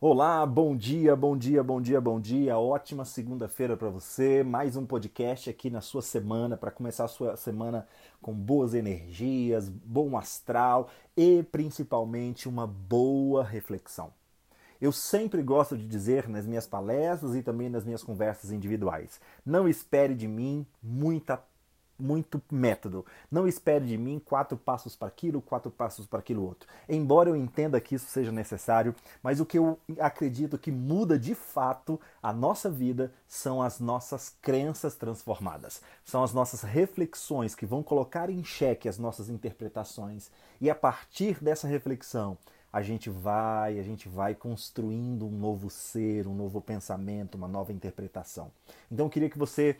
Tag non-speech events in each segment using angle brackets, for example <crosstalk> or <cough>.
Olá, bom dia, bom dia, bom dia, bom dia. Ótima segunda-feira para você. Mais um podcast aqui na sua semana para começar a sua semana com boas energias, bom astral e principalmente uma boa reflexão. Eu sempre gosto de dizer nas minhas palestras e também nas minhas conversas individuais: não espere de mim muita muito método. Não espere de mim quatro passos para aquilo, quatro passos para aquilo outro. Embora eu entenda que isso seja necessário, mas o que eu acredito que muda de fato a nossa vida são as nossas crenças transformadas. São as nossas reflexões que vão colocar em xeque as nossas interpretações. E a partir dessa reflexão, a gente vai, a gente vai construindo um novo ser, um novo pensamento, uma nova interpretação. Então eu queria que você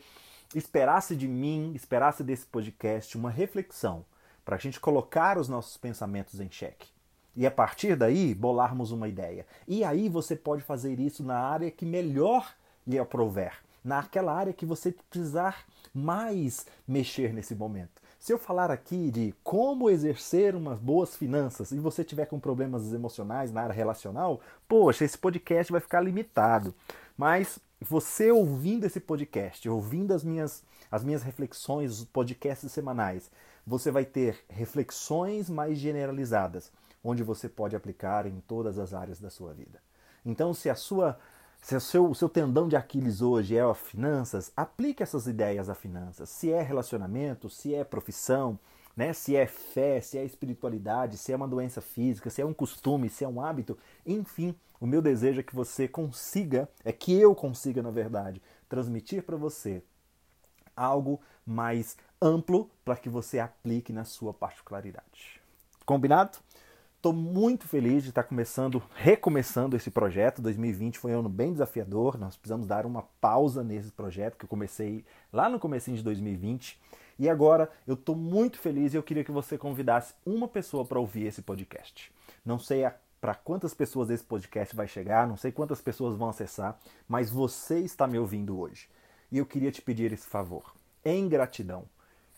esperasse de mim, esperasse desse podcast uma reflexão para a gente colocar os nossos pensamentos em xeque. E a partir daí, bolarmos uma ideia. E aí você pode fazer isso na área que melhor lhe aprover, naquela área que você precisar mais mexer nesse momento. Se eu falar aqui de como exercer umas boas finanças e você tiver com problemas emocionais na área relacional, poxa, esse podcast vai ficar limitado. Mas você ouvindo esse podcast, ouvindo as minhas, as minhas reflexões, os podcasts semanais, você vai ter reflexões mais generalizadas, onde você pode aplicar em todas as áreas da sua vida. Então, se a sua se o seu, o seu tendão de Aquiles hoje é a finanças, aplique essas ideias a finanças. Se é relacionamento, se é profissão, né? se é fé, se é espiritualidade, se é uma doença física, se é um costume, se é um hábito, enfim, o meu desejo é que você consiga, é que eu consiga, na verdade, transmitir para você algo mais amplo para que você aplique na sua particularidade. Combinado? Estou muito feliz de estar começando, recomeçando esse projeto. 2020 foi um ano bem desafiador. Nós precisamos dar uma pausa nesse projeto que eu comecei lá no comecinho de 2020. E agora eu estou muito feliz e eu queria que você convidasse uma pessoa para ouvir esse podcast. Não sei para quantas pessoas esse podcast vai chegar, não sei quantas pessoas vão acessar, mas você está me ouvindo hoje. E eu queria te pedir esse favor. Em gratidão,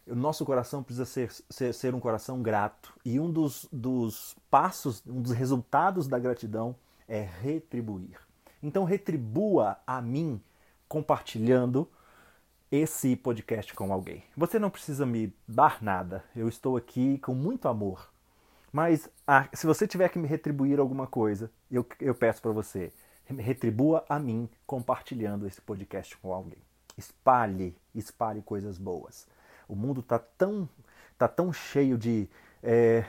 o nosso coração precisa ser, ser, ser um coração grato. E um dos, dos passos, um dos resultados da gratidão é retribuir. Então, retribua a mim compartilhando esse podcast com alguém. Você não precisa me dar nada, eu estou aqui com muito amor. Mas ah, se você tiver que me retribuir alguma coisa, eu, eu peço para você, retribua a mim compartilhando esse podcast com alguém. Espalhe, espalhe coisas boas. O mundo está tão, tá tão cheio de é,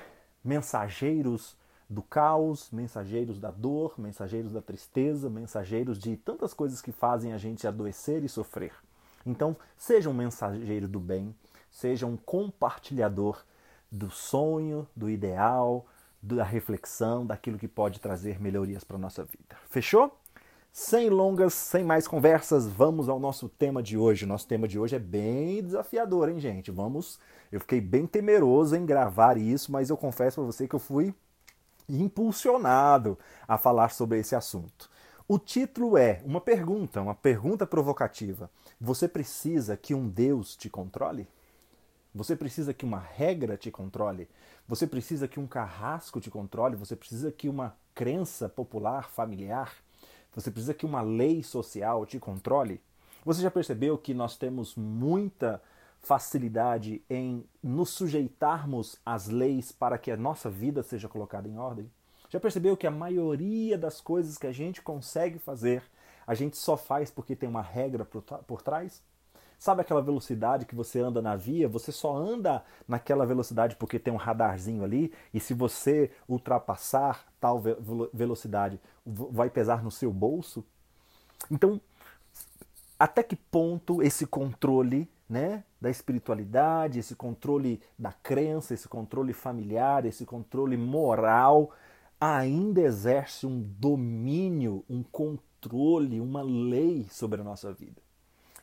mensageiros do caos, mensageiros da dor, mensageiros da tristeza, mensageiros de tantas coisas que fazem a gente adoecer e sofrer. Então, seja um mensageiro do bem, seja um compartilhador do sonho, do ideal, da reflexão, daquilo que pode trazer melhorias para a nossa vida. Fechou? Sem longas, sem mais conversas, vamos ao nosso tema de hoje. O nosso tema de hoje é bem desafiador, hein, gente? Vamos. Eu fiquei bem temeroso em gravar isso, mas eu confesso para você que eu fui impulsionado a falar sobre esse assunto. O título é uma pergunta, uma pergunta provocativa. Você precisa que um Deus te controle? Você precisa que uma regra te controle? Você precisa que um carrasco te controle? Você precisa que uma crença popular, familiar você precisa que uma lei social te controle? Você já percebeu que nós temos muita facilidade em nos sujeitarmos às leis para que a nossa vida seja colocada em ordem? Já percebeu que a maioria das coisas que a gente consegue fazer, a gente só faz porque tem uma regra por, trás? Sabe aquela velocidade que você anda na via? Você só anda naquela velocidade porque tem um radarzinho ali, e se você ultrapassar tal velocidade, vai pesar no seu bolso? Então, até que ponto esse controle né, da espiritualidade, esse controle da crença, esse controle familiar, esse controle moral ainda exerce um domínio, um controle, uma lei sobre a nossa vida?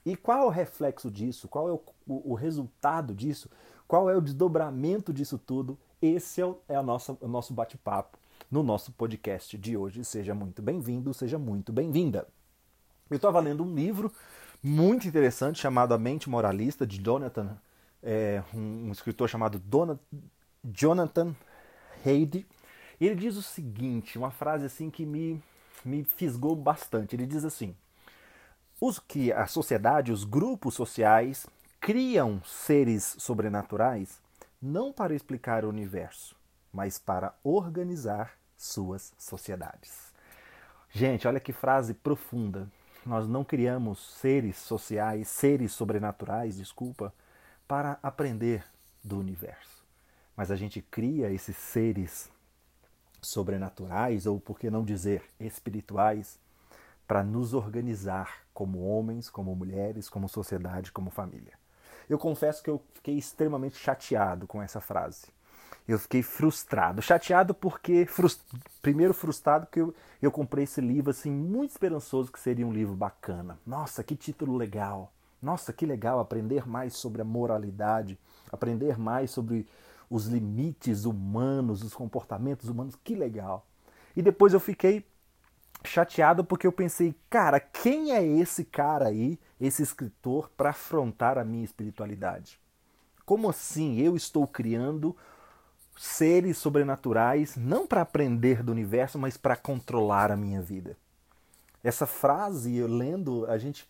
E qual é o reflexo disso? Qual é o, o, o resultado disso? Qual é o desdobramento disso tudo? Esse é, o, é a nossa, o nosso bate-papo no nosso podcast de hoje. Seja muito bem-vindo, seja muito bem-vinda. Eu estava lendo um livro muito interessante chamado A Mente Moralista, de Jonathan, é, um, um, escritor chamado Dona, Jonathan Haidt. Ele diz o seguinte, uma frase assim que me, me fisgou bastante. Ele diz assim: os que a sociedade, os grupos sociais criam seres sobrenaturais não para explicar o universo, mas para organizar suas sociedades. Gente, olha que frase profunda. Nós não criamos seres sociais, seres sobrenaturais, desculpa, para aprender do universo. Mas a gente cria esses seres sobrenaturais, ou por que não dizer espirituais, para nos organizar como homens, como mulheres, como sociedade, como família. Eu confesso que eu fiquei extremamente chateado com essa frase. Eu fiquei frustrado. Chateado porque, frust... primeiro frustrado porque eu, eu comprei esse livro assim, muito esperançoso que seria um livro bacana. Nossa, que título legal. Nossa, que legal aprender mais sobre a moralidade, aprender mais sobre os limites humanos, os comportamentos humanos, que legal. E depois eu fiquei chateado porque eu pensei, cara, quem é esse cara aí, esse escritor, para afrontar a minha espiritualidade? Como assim eu estou criando seres sobrenaturais não para aprender do universo, mas para controlar a minha vida? Essa frase, eu lendo, a gente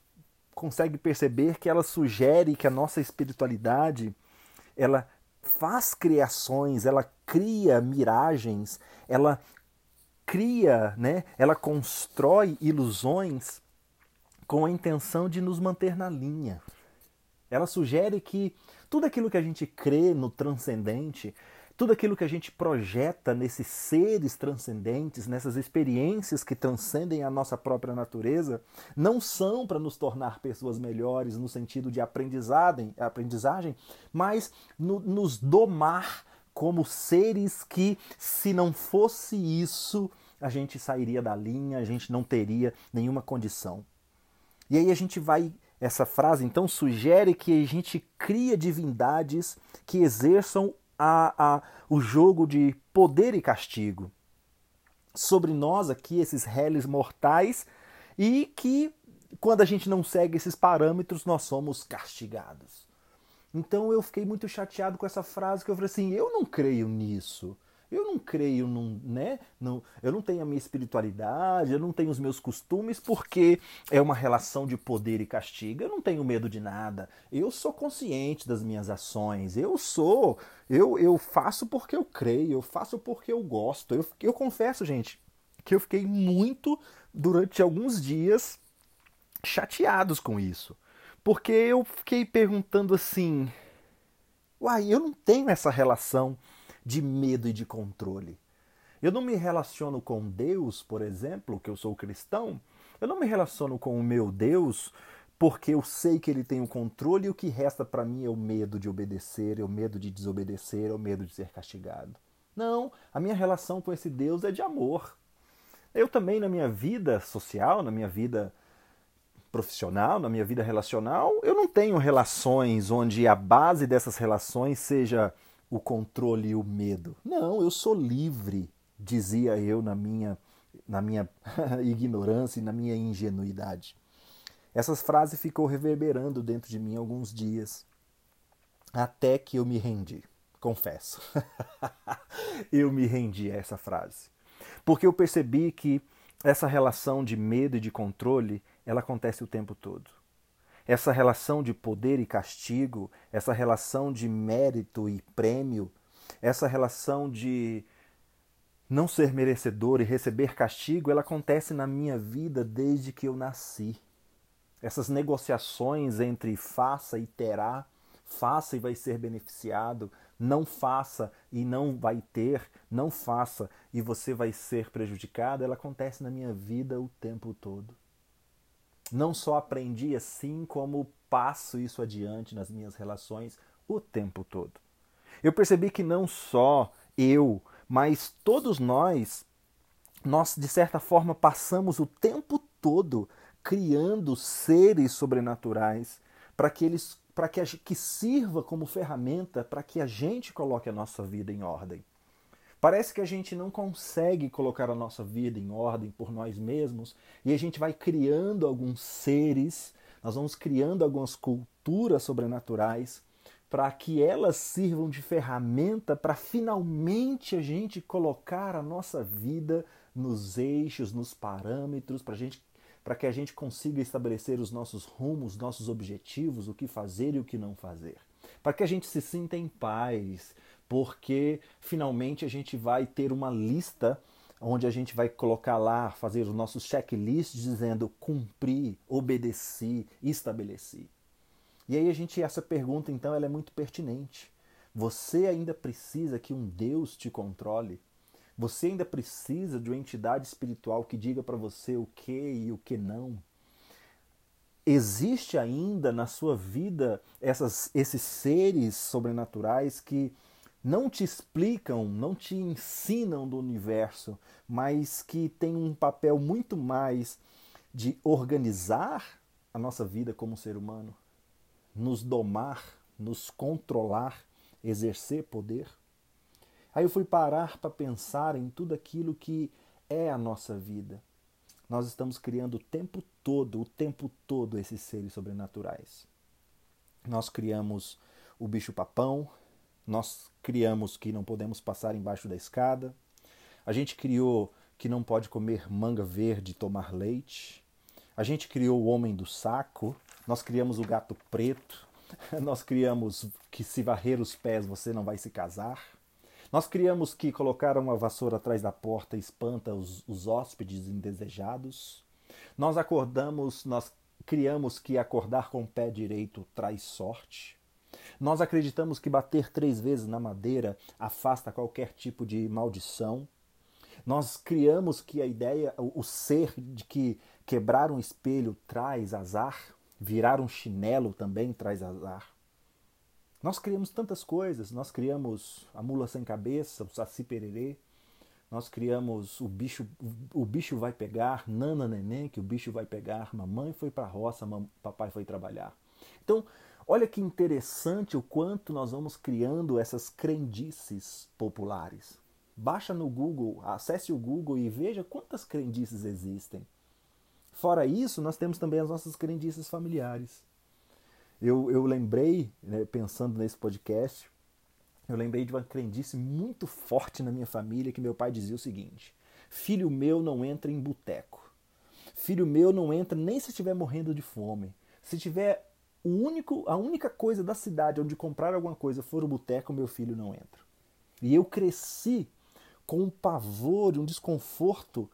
consegue perceber que ela sugere que a nossa espiritualidade ela faz criações, ela cria miragens, ela cria, né, ela constrói ilusões com a intenção de nos manter na linha. Ela sugere que tudo aquilo que a gente crê no transcendente, tudo aquilo que a gente projeta nesses seres transcendentes, nessas experiências que transcendem a nossa própria natureza, não são para nos tornar pessoas melhores no sentido de aprendizagem, aprendizagem mas no, nos domar como seres que, se não fosse isso, a gente sairia da linha, a gente não teria nenhuma condição. E aí a gente vai. Essa frase então sugere que a gente cria divindades que exerçam a, a, o jogo de poder e castigo sobre nós aqui, esses réis mortais, e que quando a gente não segue esses parâmetros, nós somos castigados. Então eu fiquei muito chateado com essa frase que eu falei assim: eu não creio nisso. Eu não creio num, né? Eu não tenho a minha espiritualidade, eu não tenho os meus costumes, porque é uma relação de poder e castigo. Eu não tenho medo de nada. Eu sou consciente das minhas ações. Eu sou, eu, eu faço porque eu creio, eu faço porque eu gosto. Eu, eu confesso, gente, que eu fiquei muito durante alguns dias chateados com isso. Porque eu fiquei perguntando assim: uai, eu não tenho essa relação de medo e de controle. Eu não me relaciono com Deus, por exemplo, que eu sou cristão, eu não me relaciono com o meu Deus porque eu sei que ele tem o controle e o que resta para mim é o medo de obedecer, é o medo de desobedecer, é o medo de ser castigado. Não, a minha relação com esse Deus é de amor. Eu também, na minha vida social, na minha vida profissional, na minha vida relacional, eu não tenho relações onde a base dessas relações seja o controle e o medo. Não, eu sou livre, dizia eu na minha, na minha <laughs> ignorância e na minha ingenuidade. Essas frases ficou reverberando dentro de mim alguns dias, até que eu me rendi, confesso. <laughs> eu me rendi a essa frase. Porque eu percebi que essa relação de medo e de controle ela acontece o tempo todo. Essa relação de poder e castigo, essa relação de mérito e prêmio, essa relação de não ser merecedor e receber castigo, ela acontece na minha vida desde que eu nasci. Essas negociações entre faça e terá, faça e vai ser beneficiado, não faça e não vai ter, não faça e você vai ser prejudicado, ela acontece na minha vida o tempo todo não só aprendi assim, como passo isso adiante nas minhas relações o tempo todo. Eu percebi que não só eu, mas todos nós, nós de certa forma passamos o tempo todo criando seres sobrenaturais para que eles para que, que sirva como ferramenta para que a gente coloque a nossa vida em ordem. Parece que a gente não consegue colocar a nossa vida em ordem por nós mesmos e a gente vai criando alguns seres, nós vamos criando algumas culturas sobrenaturais para que elas sirvam de ferramenta para finalmente a gente colocar a nossa vida nos eixos, nos parâmetros, para gente, que a gente consiga estabelecer os nossos rumos, nossos objetivos, o que fazer e o que não fazer. Para que a gente se sinta em paz, porque finalmente a gente vai ter uma lista onde a gente vai colocar lá, fazer os nossos checklists dizendo cumpri, obedeci, estabeleci. E aí a gente essa pergunta então ela é muito pertinente. Você ainda precisa que um Deus te controle? Você ainda precisa de uma entidade espiritual que diga para você o que e o que não? Existe ainda na sua vida essas, esses seres sobrenaturais que não te explicam, não te ensinam do universo, mas que têm um papel muito mais de organizar a nossa vida como ser humano, nos domar, nos controlar, exercer poder. Aí eu fui parar para pensar em tudo aquilo que é a nossa vida. Nós estamos criando o tempo todo, o tempo todo esses seres sobrenaturais. Nós criamos o bicho-papão, nós criamos que não podemos passar embaixo da escada. A gente criou que não pode comer manga verde e tomar leite. A gente criou o homem do saco. Nós criamos o gato preto. <laughs> Nós criamos que se varrer os pés você não vai se casar. Nós criamos que colocar uma vassoura atrás da porta espanta os, os hóspedes indesejados. Nós acordamos, nós criamos que acordar com o pé direito traz sorte. Nós acreditamos que bater três vezes na madeira afasta qualquer tipo de maldição. Nós criamos que a ideia, o ser de que quebrar um espelho traz azar, virar um chinelo também traz azar. Nós criamos tantas coisas, nós criamos a mula sem cabeça, o saci pererê, nós criamos o bicho, o bicho vai pegar, nana neném, que o bicho vai pegar, mamãe foi para a roça, papai foi trabalhar. Então, Olha que interessante o quanto nós vamos criando essas crendices populares. Baixa no Google, acesse o Google e veja quantas crendices existem. Fora isso, nós temos também as nossas crendices familiares. Eu, eu lembrei, né, pensando nesse podcast, eu lembrei de uma crendice muito forte na minha família que meu pai dizia o seguinte: Filho meu não entra em boteco. Filho meu não entra nem se estiver morrendo de fome. Se tiver o único, a única coisa da cidade onde comprar alguma coisa for o boteco, meu filho não entra. E eu cresci com um pavor, um desconforto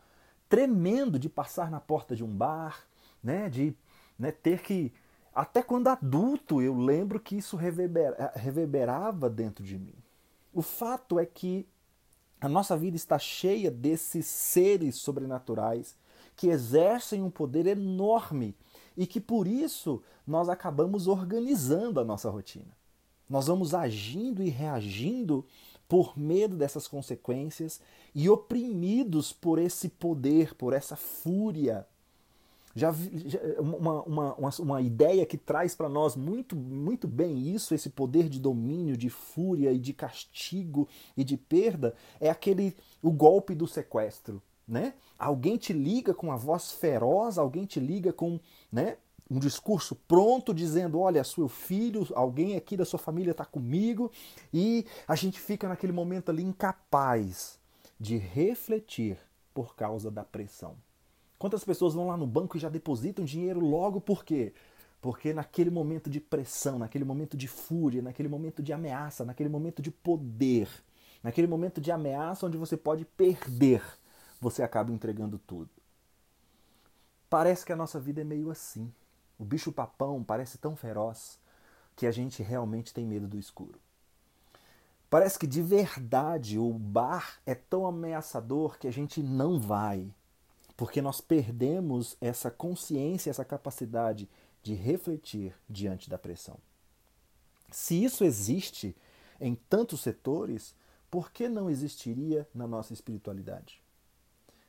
tremendo de passar na porta de um bar, né, de né, ter que até quando adulto eu lembro que isso reverbera, reverberava dentro de mim. O fato é que a nossa vida está cheia desses seres sobrenaturais que exercem um poder enorme e que por isso nós acabamos organizando a nossa rotina. Nós vamos agindo e reagindo por medo dessas consequências e oprimidos por esse poder, por essa fúria. Já, já uma, uma, uma, ideia que traz para nós muito, muito bem isso, esse poder de domínio, de fúria e de castigo e de perda, é aquele o golpe do sequestro né? Alguém te liga com a voz feroz, alguém te liga com, né, um discurso pronto dizendo: olha, seu filho, alguém aqui da sua família está comigo, e a gente fica naquele momento ali incapaz de refletir por causa da pressão. Quantas pessoas vão lá no banco e já depositam dinheiro logo por quê? Porque naquele momento de pressão, naquele momento de fúria, naquele momento de ameaça, naquele momento de poder, naquele momento de ameaça onde você pode perder você acaba entregando tudo. Parece que a nossa vida é meio assim. O bicho-papão parece tão feroz que a gente realmente tem medo do escuro. Parece que de verdade o bar é tão ameaçador que a gente não vai, porque nós perdemos essa consciência, essa capacidade de refletir diante da pressão. Se isso existe em tantos setores, por que não existiria na nossa espiritualidade?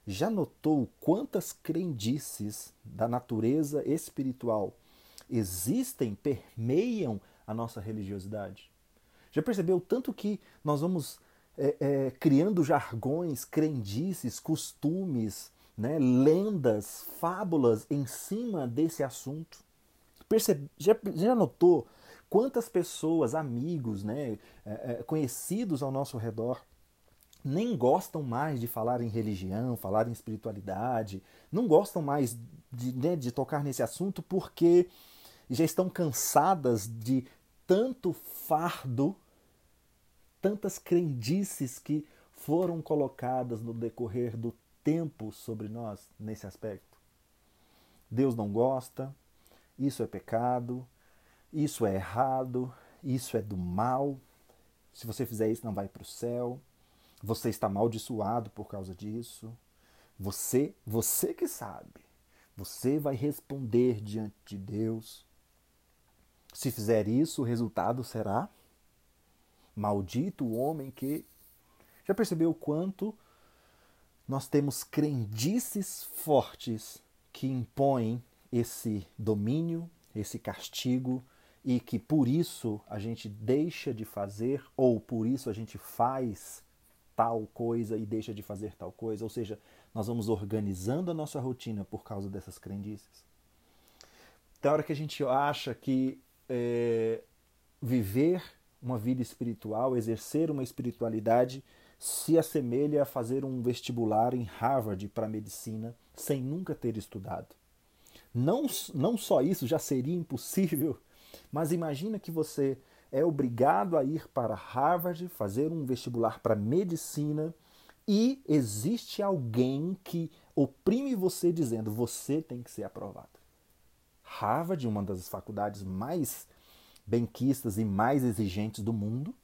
Já notou quantas crendices da natureza espiritual existem, permeiam a nossa religiosidade? Já percebeu tanto que nós vamos é, é, criando jargões, crendices, costumes, né, lendas, fábulas em cima desse assunto? Percebe, já, já notou quantas pessoas, amigos, né, é, conhecidos ao nosso redor, nem gostam mais de falar em religião, falar em espiritualidade, não gostam mais de, né, de tocar nesse assunto porque já estão cansadas de tanto fardo, tantas crendices que foram colocadas no decorrer do tempo sobre nós nesse aspecto. Deus não gosta, isso é pecado, isso é errado, isso é do mal. Se você fizer isso, não vai para o céu. Você está amaldiçoado por causa disso. Você, você que sabe. Você vai responder diante de Deus. Se fizer isso, o resultado será maldito o homem que já percebeu o quanto nós temos crendices fortes que impõem esse domínio, esse castigo e que por isso a gente deixa de fazer ou por isso a gente faz tal coisa e deixa de fazer tal coisa, ou seja, nós vamos organizando a nossa rotina por causa dessas crendices. Tem hora que a gente acha que é, viver uma vida espiritual, exercer uma espiritualidade, se assemelha a fazer um vestibular em Harvard para medicina sem nunca ter estudado. Não, não só isso já seria impossível, mas imagina que você é obrigado a ir para Harvard, fazer um vestibular para medicina e existe alguém que oprime você dizendo você tem que ser aprovado. Harvard, uma das faculdades mais benquistas e mais exigentes do mundo,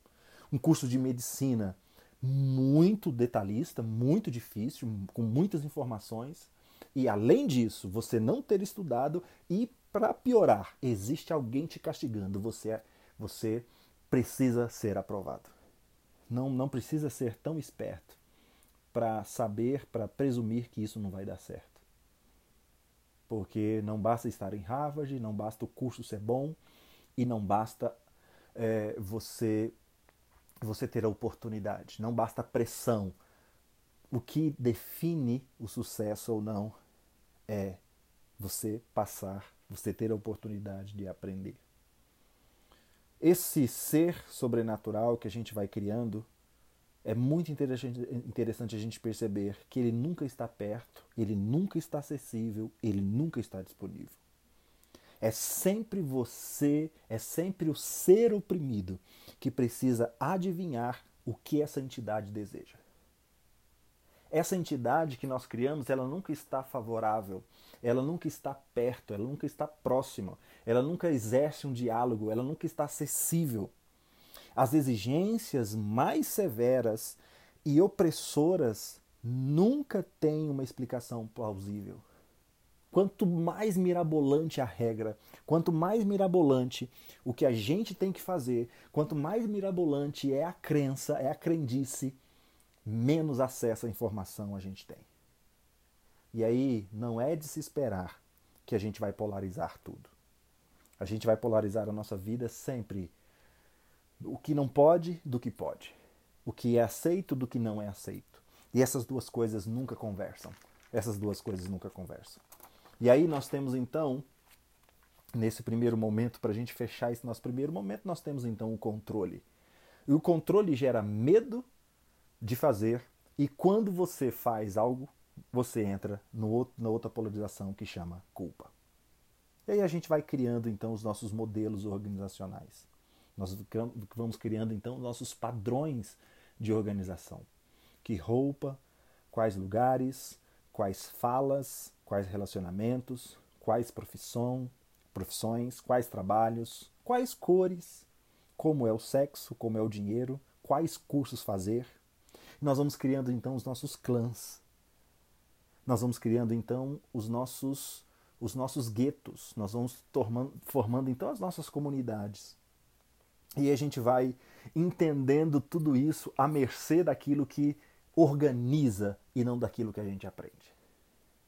um curso de medicina muito detalhista, muito difícil, com muitas informações, e além disso, você não ter estudado e para piorar, existe alguém te castigando, você é você precisa ser aprovado. Não, não precisa ser tão esperto para saber, para presumir que isso não vai dar certo. Porque não basta estar em Harvard, não basta o curso ser bom e não basta é, você você ter a oportunidade, não basta a pressão. O que define o sucesso ou não é você passar, você ter a oportunidade de aprender. Esse ser sobrenatural que a gente vai criando é muito interessante, interessante a gente perceber que ele nunca está perto, ele nunca está acessível, ele nunca está disponível. É sempre você, é sempre o ser oprimido que precisa adivinhar o que essa entidade deseja. Essa entidade que nós criamos, ela nunca está favorável, ela nunca está perto, ela nunca está próxima, ela nunca exerce um diálogo, ela nunca está acessível. As exigências mais severas e opressoras nunca têm uma explicação plausível. Quanto mais mirabolante a regra, quanto mais mirabolante o que a gente tem que fazer, quanto mais mirabolante é a crença, é a crendice, menos acesso à informação a gente tem. E aí não é de se esperar que a gente vai polarizar tudo. A gente vai polarizar a nossa vida sempre o que não pode do que pode, o que é aceito do que não é aceito. E essas duas coisas nunca conversam. Essas duas coisas nunca conversam. E aí nós temos então, nesse primeiro momento, para a gente fechar esse nosso primeiro momento, nós temos então o controle. E o controle gera medo de fazer, e quando você faz algo, você entra no, na outra polarização que chama culpa. E aí a gente vai criando então os nossos modelos organizacionais. Nós vamos criando então os nossos padrões de organização. Que roupa, quais lugares, quais falas, quais relacionamentos, quais profissão, profissões, quais trabalhos, quais cores, como é o sexo, como é o dinheiro, quais cursos fazer, nós vamos criando então os nossos clãs. Nós vamos criando então os nossos os nossos guetos. Nós vamos formando, formando então as nossas comunidades. E a gente vai entendendo tudo isso à mercê daquilo que organiza e não daquilo que a gente aprende.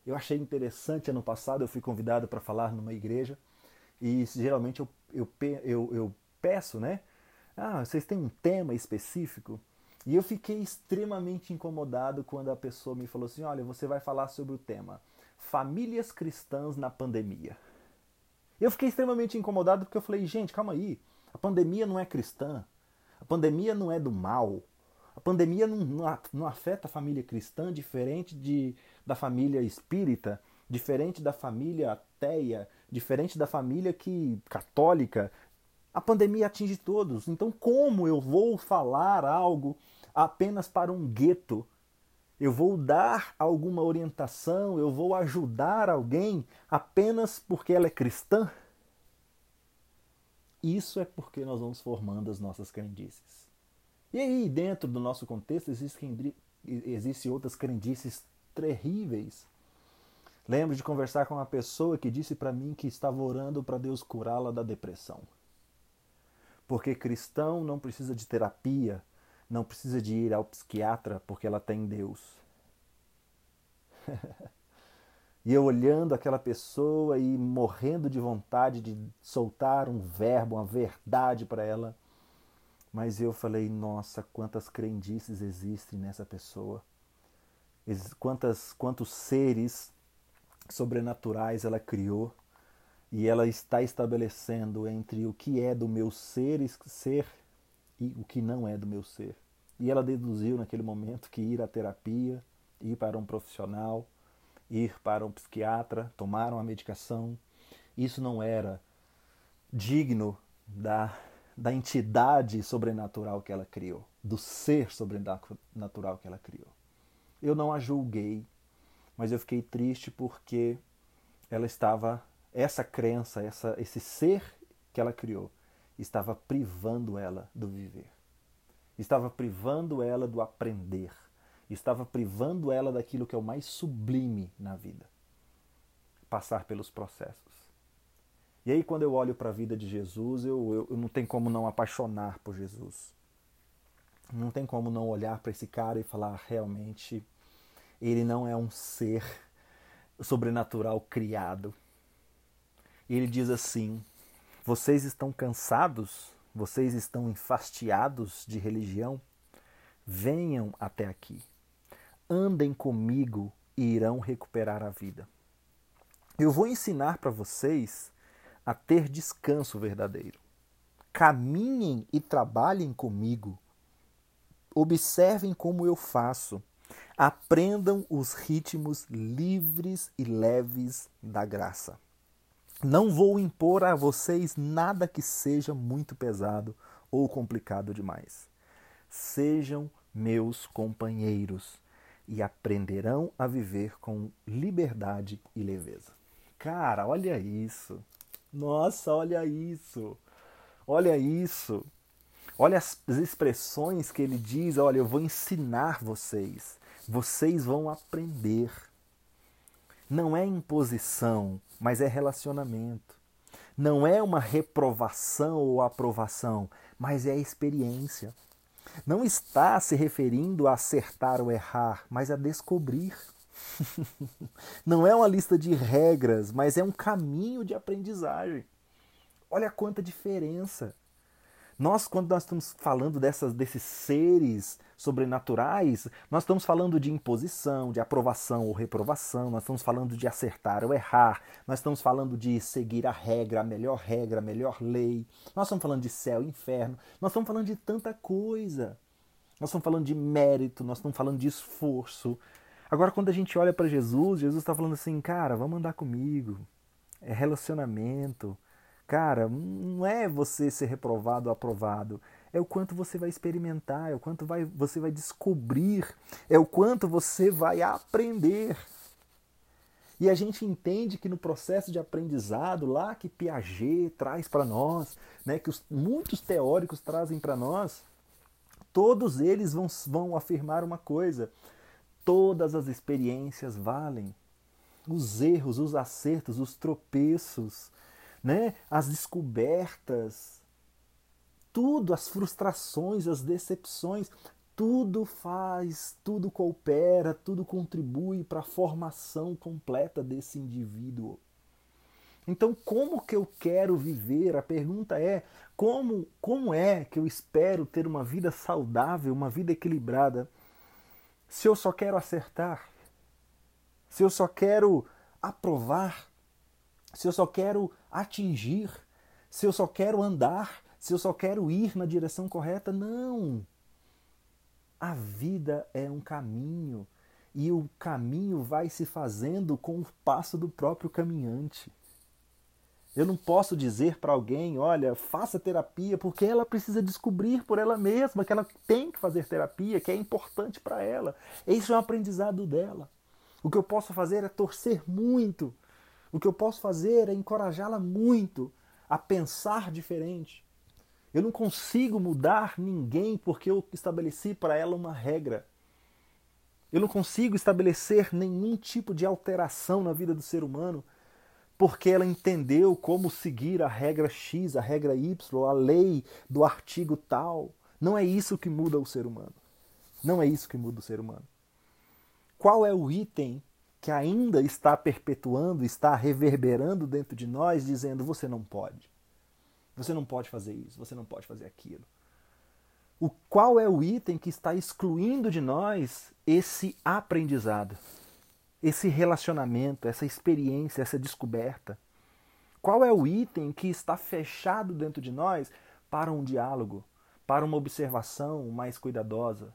Eu achei interessante, ano passado eu fui convidado para falar numa igreja e geralmente eu, eu, eu, eu peço, né? Ah, vocês têm um tema específico? E eu fiquei extremamente incomodado quando a pessoa me falou assim: olha, você vai falar sobre o tema famílias cristãs na pandemia. Eu fiquei extremamente incomodado porque eu falei: gente, calma aí, a pandemia não é cristã, a pandemia não é do mal, A pandemia não, não, afeta a família cristã diferente de, da família espírita, diferente da família ateia, diferente da família que católica. A pandemia atinge todos. Então, como eu vou falar algo apenas para um gueto? Eu vou dar alguma orientação, eu vou ajudar alguém apenas porque ela é cristã? Isso é porque nós vamos formando as nossas crendices. E aí, dentro do nosso contexto, existem, existem outras crendices terríveis. Lembro de conversar com uma pessoa que disse para mim que estava orando para Deus curá-la da depressão. Porque cristão não precisa de terapia, não precisa de ir ao psiquiatra porque ela tem Deus. <laughs> E eu olhando aquela pessoa e morrendo de vontade de soltar um verbo, uma verdade para ela. Mas eu falei, nossa, quantas crendices existem nessa pessoa. Quantas, quantos seres sobrenaturais ela criou. E ela está estabelecendo entre o que é do meu ser, ser e o que não é do meu ser. E ela deduziu naquele momento que ir à terapia, ir para um profissional, ir para um psiquiatra, tomar uma medicação. Isso não era digno da, da entidade sobrenatural que ela criou, do ser sobrenatural que ela criou. Eu não a julguei, mas eu fiquei triste porque ela estava, essa crença, essa, esse ser que ela criou, estava privando ela do viver, estava privando ela do aprender estava privando ela daquilo que é o mais sublime na vida passar pelos processos. E aí, quando eu olho para a vida de Jesus, eu, eu, eu não tenho como não apaixonar por Jesus. Não tem como não olhar para esse cara e falar, realmente, ele não é um ser sobrenatural criado. Ele diz assim: vocês estão cansados? Vocês estão enfastiados de religião? Venham até aqui andem comigo e irão recuperar a vida. Eu vou ensinar para vocês a ter descanso verdadeiro. Caminhem e trabalhem comigo. Observem como eu faço. Aprendam os ritmos livres e leves da graça. Não vou impor a vocês nada que seja muito pesado ou complicado demais. Sejam meus companheiros e aprenderão a viver com liberdade e leveza. Cara, olha isso. Nossa, olha isso. Olha isso. Olha as expressões que ele diz: olha, eu vou ensinar vocês. Vocês vão aprender. Não é imposição, mas é relacionamento. Não é uma reprovação ou aprovação, mas é experiência não está se referindo a acertar ou errar, mas a descobrir. <laughs> não é uma lista de regras, mas é um caminho de aprendizagem. Olha quanta diferença. Nós, quando nós estamos falando dessas, desses seres sobrenaturais, nós estamos falando de imposição, de aprovação ou reprovação, nós estamos falando de acertar ou errar, nós estamos falando de seguir a regra, a melhor regra, a melhor lei, nós estamos falando de céu e inferno, nós estamos falando de tanta coisa. Nós estamos falando de mérito, nós estamos falando de esforço. Agora, quando a gente olha para Jesus, Jesus está falando assim, cara, vamos andar comigo. É relacionamento. Cara, não é você ser reprovado ou aprovado. É o quanto você vai experimentar, é o quanto vai, você vai descobrir, é o quanto você vai aprender. E a gente entende que no processo de aprendizado, lá que Piaget traz para nós, né, que os, muitos teóricos trazem para nós, todos eles vão, vão afirmar uma coisa: todas as experiências valem. Os erros, os acertos, os tropeços, né? as descobertas, tudo, as frustrações, as decepções, tudo faz, tudo coopera, tudo contribui para a formação completa desse indivíduo. Então, como que eu quero viver? A pergunta é: como, como é que eu espero ter uma vida saudável, uma vida equilibrada, se eu só quero acertar? Se eu só quero aprovar? Se eu só quero atingir, se eu só quero andar, se eu só quero ir na direção correta. Não! A vida é um caminho e o caminho vai se fazendo com o passo do próprio caminhante. Eu não posso dizer para alguém, olha, faça terapia, porque ela precisa descobrir por ela mesma que ela tem que fazer terapia, que é importante para ela. Isso é um aprendizado dela. O que eu posso fazer é torcer muito. O que eu posso fazer é encorajá-la muito a pensar diferente. Eu não consigo mudar ninguém porque eu estabeleci para ela uma regra. Eu não consigo estabelecer nenhum tipo de alteração na vida do ser humano porque ela entendeu como seguir a regra X, a regra Y, a lei do artigo tal. Não é isso que muda o ser humano. Não é isso que muda o ser humano. Qual é o item que ainda está perpetuando, está reverberando dentro de nós, dizendo: você não pode. Você não pode fazer isso, você não pode fazer aquilo. O qual é o item que está excluindo de nós esse aprendizado? esse relacionamento, essa experiência, essa descoberta? Qual é o item que está fechado dentro de nós para um diálogo, para uma observação mais cuidadosa,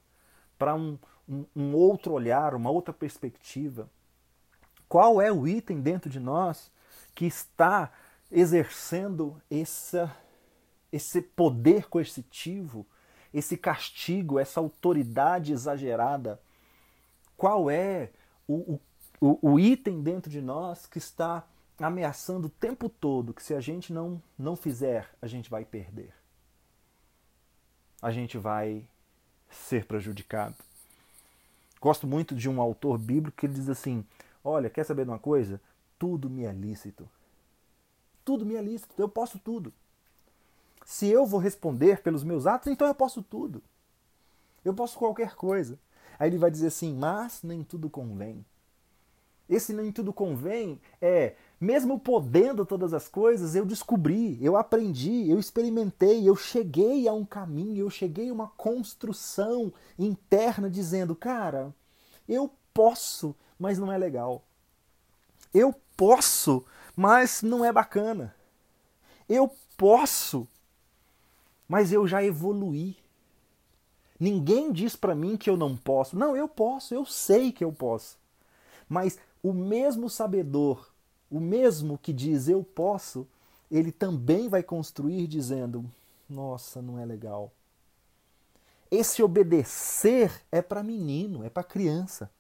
para um, um, um outro olhar, uma outra perspectiva? Qual é o item dentro de nós que está exercendo essa, esse poder coercitivo, esse castigo, essa autoridade exagerada? Qual é o, o o, item dentro de nós que está ameaçando o tempo todo que se a gente não, não fizer, a gente vai perder. A gente vai ser prejudicado. Gosto muito de um autor bíblico que ele diz assim: Olha, quer saber de uma coisa? Tudo me é lícito. Tudo me é lícito, eu posso tudo. Se eu vou responder pelos meus atos, então eu posso tudo. Eu posso qualquer coisa. Aí ele vai dizer assim: Mas nem tudo convém. Esse nem tudo convém é, mesmo podendo todas as coisas, eu descobri, eu aprendi, eu experimentei, eu cheguei a um caminho, eu cheguei a uma construção interna dizendo, cara, eu posso, mas não é legal. Eu posso, mas não é bacana. Eu posso, mas eu já evoluí. Ninguém diz para mim que eu não posso. Não, eu posso, eu sei que eu posso. Mas o mesmo sabedor, o mesmo que diz eu posso, ele também vai construir dizendo: nossa, não é legal. Esse obedecer é para menino, é para criança.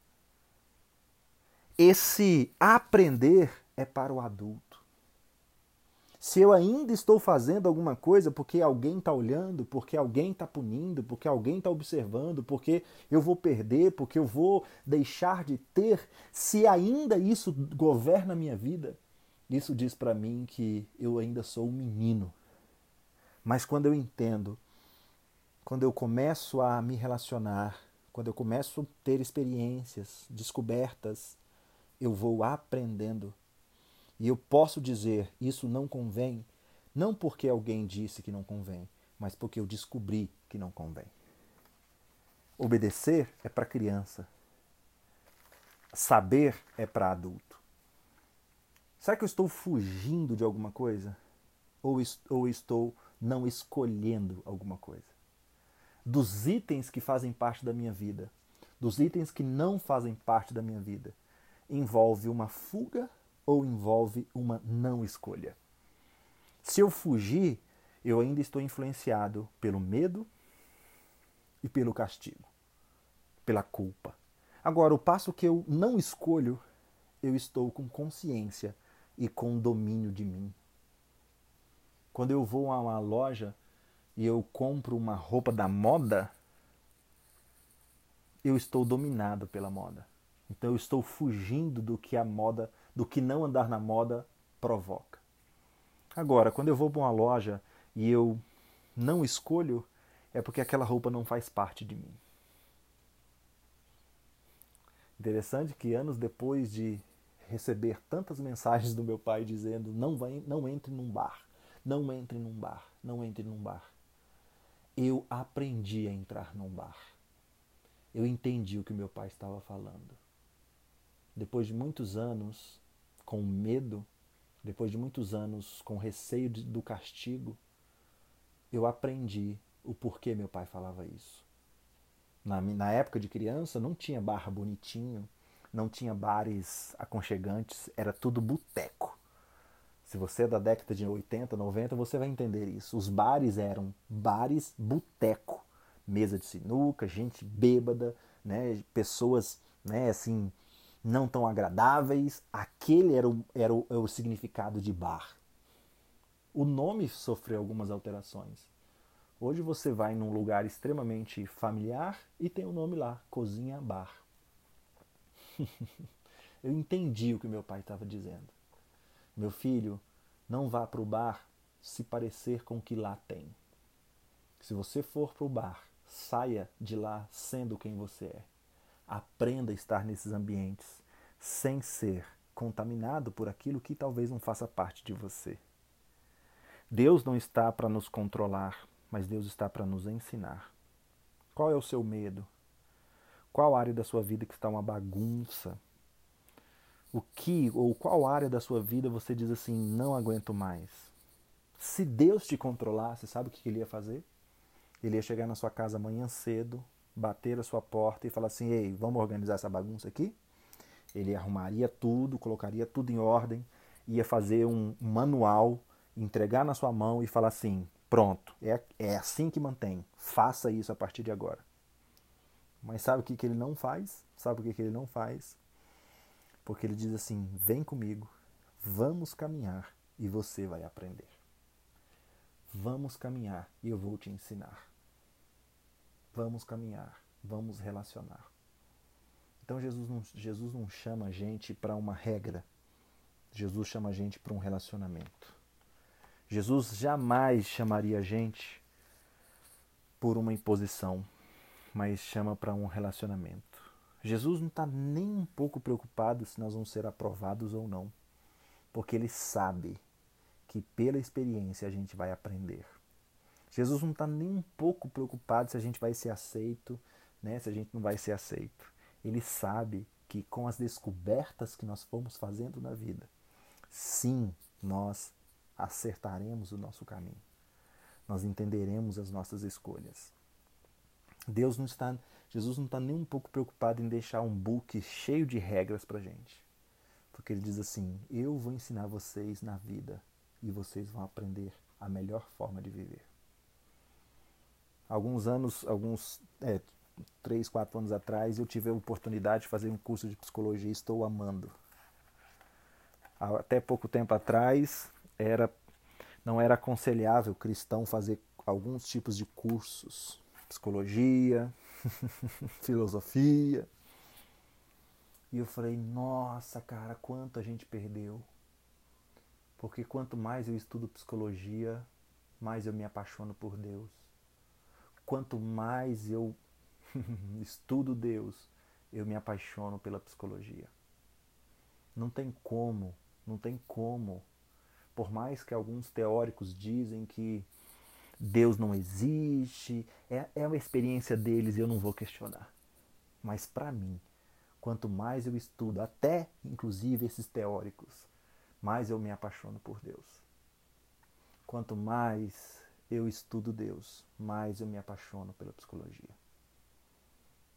Esse aprender é para o adulto se eu ainda estou fazendo alguma coisa porque alguém está olhando, porque alguém está punindo, porque alguém está observando, porque eu vou perder, porque eu vou deixar de ter, se ainda isso governa a minha vida, isso diz para mim que eu ainda sou um menino. Mas quando eu entendo, quando eu começo a me relacionar, quando eu começo a ter experiências, descobertas, eu vou aprendendo e eu posso dizer isso não convém, não porque alguém disse que não convém, mas porque eu descobri que não convém. Obedecer é para criança. Saber é para adulto. Será que eu estou fugindo de alguma coisa? Ou, ou estou não escolhendo alguma coisa? Dos itens que fazem parte da minha vida, dos itens que não fazem parte da minha vida, envolve uma fuga ou envolve uma não escolha. Se eu fugir, eu ainda estou influenciado pelo medo e pelo castigo, pela culpa. Agora, o passo que eu não escolho, eu estou com consciência e com domínio de mim. Quando eu vou a uma loja e eu compro uma roupa da moda, eu estou dominado pela moda. Então eu estou fugindo do que a moda do que não andar na moda provoca. Agora, quando eu vou para uma loja e eu não escolho, é porque aquela roupa não faz parte de mim. Interessante que anos depois de receber tantas mensagens do meu pai dizendo não vai, não entre num bar, não entre num bar, não entre num bar. Eu aprendi a entrar num bar. Eu entendi o que meu pai estava falando. Depois de muitos anos com medo, depois de muitos anos com receio do castigo, eu aprendi o porquê meu pai falava isso. Na, na época de criança não tinha bar bonitinho, não tinha bares aconchegantes, era tudo boteco. Se você é da década de 80, 90, você vai entender isso. Os bares eram bares boteco, mesa de sinuca, gente bêbada, né, pessoas, né, assim, não tão agradáveis. Aquele era o, era o, era o significado de bar. O nome sofreu algumas alterações. Hoje você vai num lugar extremamente familiar e tem o um nome lá, Cozinha Bar. <laughs> Eu entendi o que meu pai estava dizendo. Meu filho, não vá para o bar se parecer com o que lá tem. Se você for para o bar, saia de lá sendo quem você é. Aprenda a estar nesses ambientes sem ser contaminado por aquilo que talvez não faça parte de você. Deus não está para nos controlar, mas Deus está para nos ensinar. Qual é o seu medo? Qual área da sua vida que está uma bagunça? O que ou qual área da sua vida você diz assim, não aguento mais? Se Deus te controlasse, sabe o que ele ia fazer? Ele ia chegar na sua casa amanhã cedo, bater a sua porta e falar assim: "Ei, vamos organizar essa bagunça aqui?" Ele arrumaria tudo, colocaria tudo em ordem, ia fazer um manual, entregar na sua mão e falar assim: Pronto, é, é assim que mantém. Faça isso a partir de agora. Mas sabe o que, que ele não faz? Sabe o que, que ele não faz? Porque ele diz assim: vem comigo, vamos caminhar e você vai aprender. Vamos caminhar e eu vou te ensinar. Vamos caminhar, vamos relacionar. Então Jesus não, Jesus não chama a gente para uma regra, Jesus chama a gente para um relacionamento. Jesus jamais chamaria a gente por uma imposição, mas chama para um relacionamento. Jesus não está nem um pouco preocupado se nós vamos ser aprovados ou não, porque ele sabe que pela experiência a gente vai aprender. Jesus não está nem um pouco preocupado se a gente vai ser aceito, né, se a gente não vai ser aceito. Ele sabe que com as descobertas que nós fomos fazendo na vida, sim, nós acertaremos o nosso caminho. Nós entenderemos as nossas escolhas. Deus não está, Jesus não está nem um pouco preocupado em deixar um book cheio de regras para gente, porque ele diz assim: eu vou ensinar vocês na vida e vocês vão aprender a melhor forma de viver. Alguns anos, alguns é, três, quatro anos atrás, eu tive a oportunidade de fazer um curso de psicologia. Estou amando. Até pouco tempo atrás, era não era aconselhável cristão fazer alguns tipos de cursos, psicologia, <laughs> filosofia. E eu falei, nossa, cara, quanto a gente perdeu. Porque quanto mais eu estudo psicologia, mais eu me apaixono por Deus. Quanto mais eu <laughs> estudo Deus, eu me apaixono pela psicologia. Não tem como, não tem como por mais que alguns teóricos dizem que Deus não existe, é, é uma experiência deles e eu não vou questionar. Mas para mim, quanto mais eu estudo, até inclusive esses teóricos, mais eu me apaixono por Deus. Quanto mais eu estudo Deus, mais eu me apaixono pela psicologia.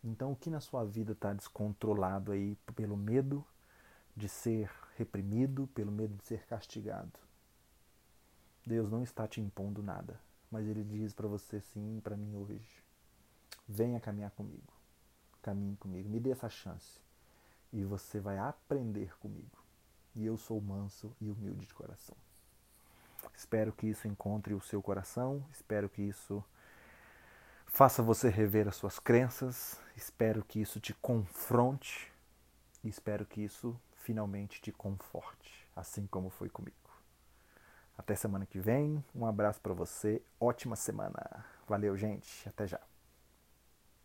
Então, o que na sua vida está descontrolado aí pelo medo de ser reprimido, pelo medo de ser castigado? Deus não está te impondo nada, mas Ele diz para você sim, para mim hoje: venha caminhar comigo, caminhe comigo, me dê essa chance e você vai aprender comigo. E eu sou manso e humilde de coração. Espero que isso encontre o seu coração, espero que isso faça você rever as suas crenças, espero que isso te confronte e espero que isso finalmente te conforte, assim como foi comigo. Até semana que vem. Um abraço para você. Ótima semana. Valeu, gente. Até já.